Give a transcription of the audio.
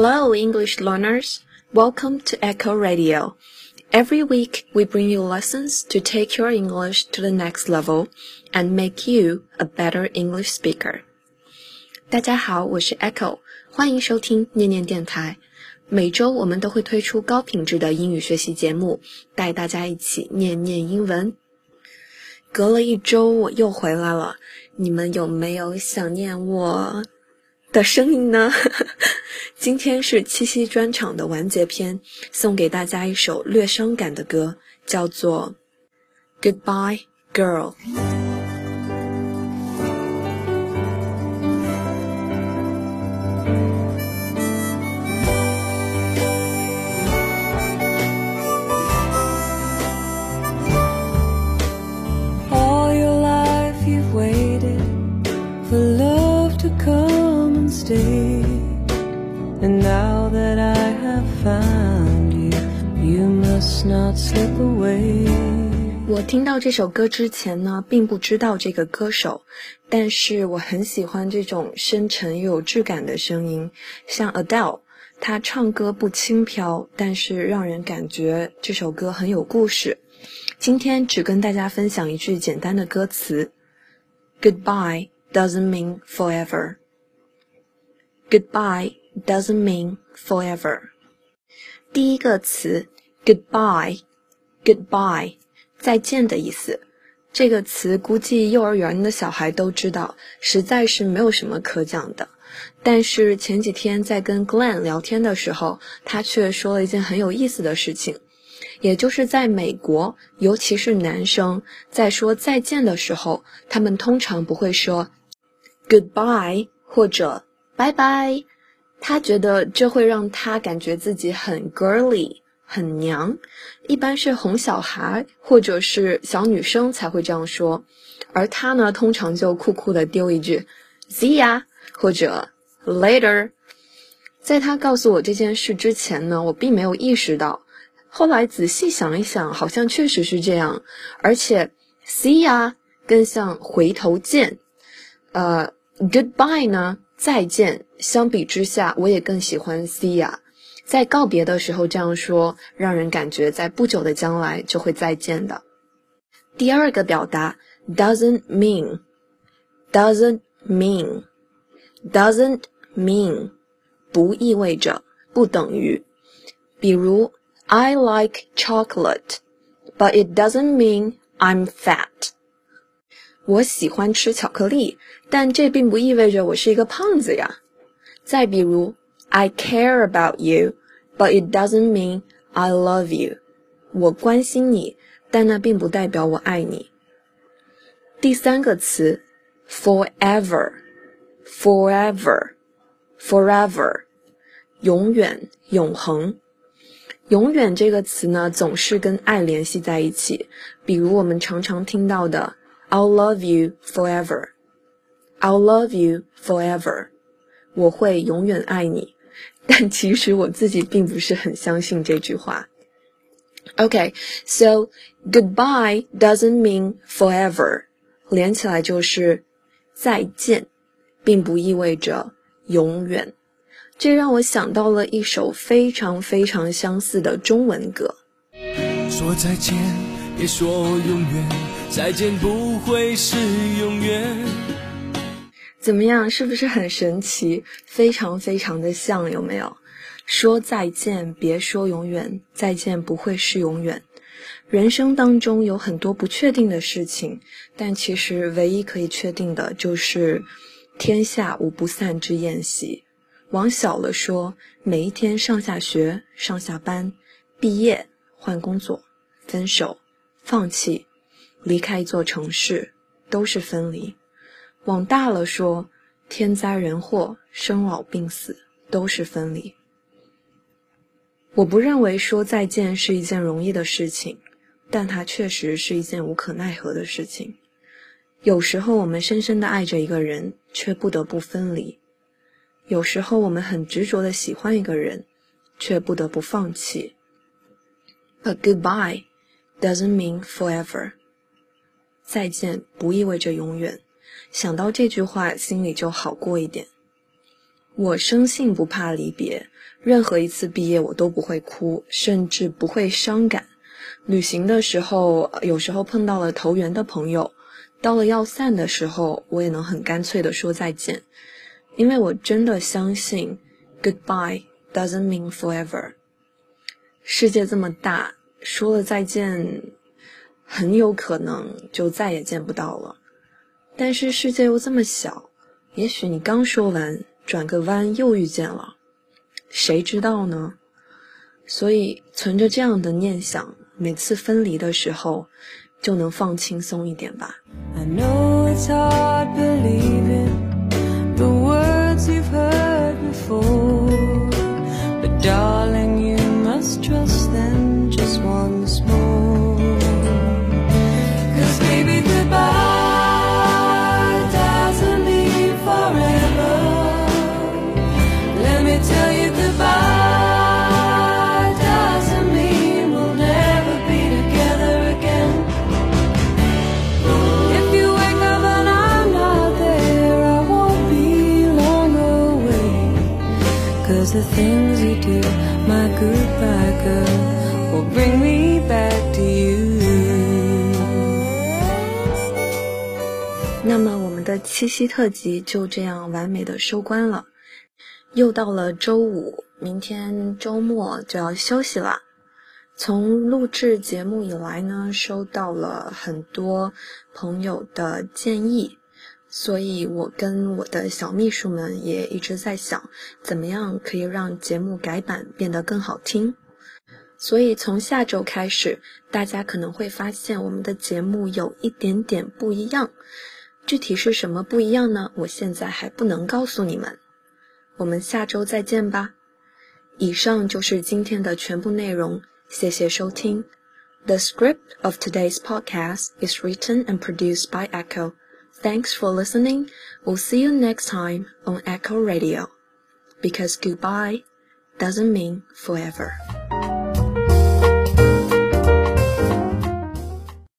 Hello, English learners. Welcome to Echo Radio. Every week, we bring you lessons to take your English to the next level and make you a better English speaker. 大家好，我是 Echo，欢迎收听念念电台。每周我们都会推出高品质的英语学习节目，带大家一起念念英文。隔了一周，我又回来了，你们有没有想念我的声音呢？ 今天是七夕专场的完结篇，送给大家一首略伤感的歌，叫做《Goodbye Girl》。我听到这首歌之前呢，并不知道这个歌手，但是我很喜欢这种深沉又有质感的声音，像 Adele，她唱歌不轻飘，但是让人感觉这首歌很有故事。今天只跟大家分享一句简单的歌词：Goodbye doesn't mean forever. Goodbye doesn't mean forever. 第一个词：Goodbye Goodbye，再见的意思。这个词估计幼儿园的小孩都知道，实在是没有什么可讲的。但是前几天在跟 Glenn 聊天的时候，他却说了一件很有意思的事情。也就是在美国，尤其是男生在说再见的时候，他们通常不会说 goodbye 或者拜拜。他觉得这会让他感觉自己很 girly，很娘。一般是哄小孩或者是小女生才会这样说，而他呢，通常就酷酷的丢一句 see ya 或者 later。在他告诉我这件事之前呢，我并没有意识到。后来仔细想一想，好像确实是这样，而且 see ya 更像回头见，呃，goodbye 呢再见。相比之下，我也更喜欢 see ya，在告别的时候这样说，让人感觉在不久的将来就会再见的。第二个表达 doesn't mean，doesn't mean，doesn't mean，不意味着，不等于，比如。I like chocolate, but it doesn't mean I'm fat. 我喜欢吃巧克力，但这并不意味着我是一个胖子呀。再比如，I care about you, but it doesn't mean I love you. 我关心你，但那并不代表我爱你。第三个词，forever, forever, forever，永远，永恒。永远这个词呢，总是跟爱联系在一起。比如我们常常听到的 "I'll love you forever", "I'll love you forever", 我会永远爱你。但其实我自己并不是很相信这句话。OK，So goodbye doesn't mean forever，连起来就是再见，并不意味着永远。这让我想到了一首非常非常相似的中文歌。说再见，别说永远，再见不会是永远。怎么样，是不是很神奇？非常非常的像，有没有？说再见，别说永远，再见不会是永远。人生当中有很多不确定的事情，但其实唯一可以确定的就是天下无不散之宴席。往小了说，每一天上下学、上下班、毕业、换工作、分手、放弃、离开一座城市，都是分离；往大了说，天灾人祸、生老病死，都是分离。我不认为说再见是一件容易的事情，但它确实是一件无可奈何的事情。有时候，我们深深的爱着一个人，却不得不分离。有时候我们很执着的喜欢一个人，却不得不放弃。But goodbye doesn't mean forever。再见不意味着永远。想到这句话，心里就好过一点。我生性不怕离别，任何一次毕业我都不会哭，甚至不会伤感。旅行的时候，有时候碰到了投缘的朋友，到了要散的时候，我也能很干脆的说再见，因为我真的相信，goodbye doesn't mean forever。世界这么大，说了再见，很有可能就再也见不到了。但是世界又这么小，也许你刚说完。转个弯又遇见了，谁知道呢？所以存着这样的念想，每次分离的时候就能放轻松一点吧。The things you do, my goodbye girl, will bring me back to you. 那么我们的七夕特辑就这样完美的收官了。又到了周五，明天周末就要休息了。从录制节目以来呢，收到了很多朋友的建议。所以，我跟我的小秘书们也一直在想，怎么样可以让节目改版变得更好听。所以，从下周开始，大家可能会发现我们的节目有一点点不一样。具体是什么不一样呢？我现在还不能告诉你们。我们下周再见吧。以上就是今天的全部内容，谢谢收听。The script of today's podcast is written and produced by Echo. Thanks for listening. We'll see you next time on Echo Radio. Because goodbye doesn't mean forever.